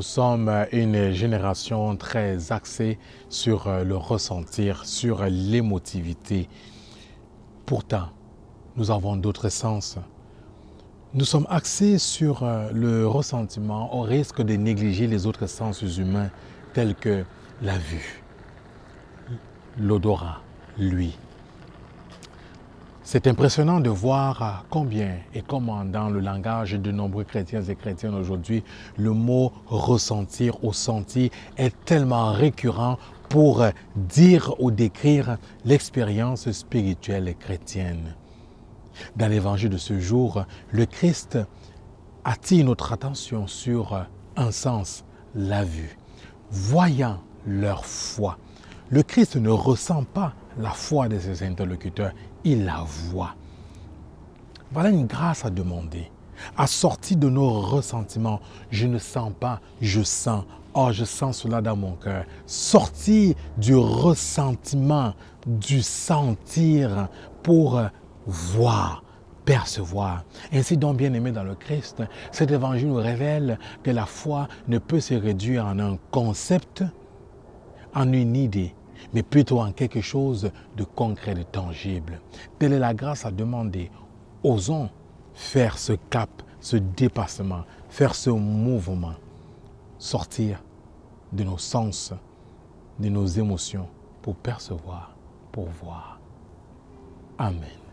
sommes une génération très axée sur le ressentir, sur l'émotivité. Pourtant, nous avons d'autres sens. Nous sommes axés sur le ressentiment au risque de négliger les autres sens humains tels que la vue, l'odorat, lui. C'est impressionnant de voir combien et comment dans le langage de nombreux chrétiens et chrétiennes aujourd'hui, le mot ressentir ou sentir est tellement récurrent pour dire ou décrire l'expérience spirituelle chrétienne. Dans l'évangile de ce jour, le Christ attire notre attention sur un sens, la vue. Voyant leur foi, le Christ ne ressent pas la foi de ses interlocuteurs, il la voit. Voilà une grâce à demander. À sortir de nos ressentiments, je ne sens pas, je sens. Oh, je sens cela dans mon cœur. Sortir du ressentiment, du sentir pour voir, percevoir. Ainsi donc, bien aimé dans le Christ, cet évangile nous révèle que la foi ne peut se réduire en un concept, en une idée, mais plutôt en quelque chose de concret, de tangible. Telle est la grâce à demander. Osons faire ce cap, ce dépassement, faire ce mouvement, sortir de nos sens, de nos émotions pour percevoir, pour voir. Amen.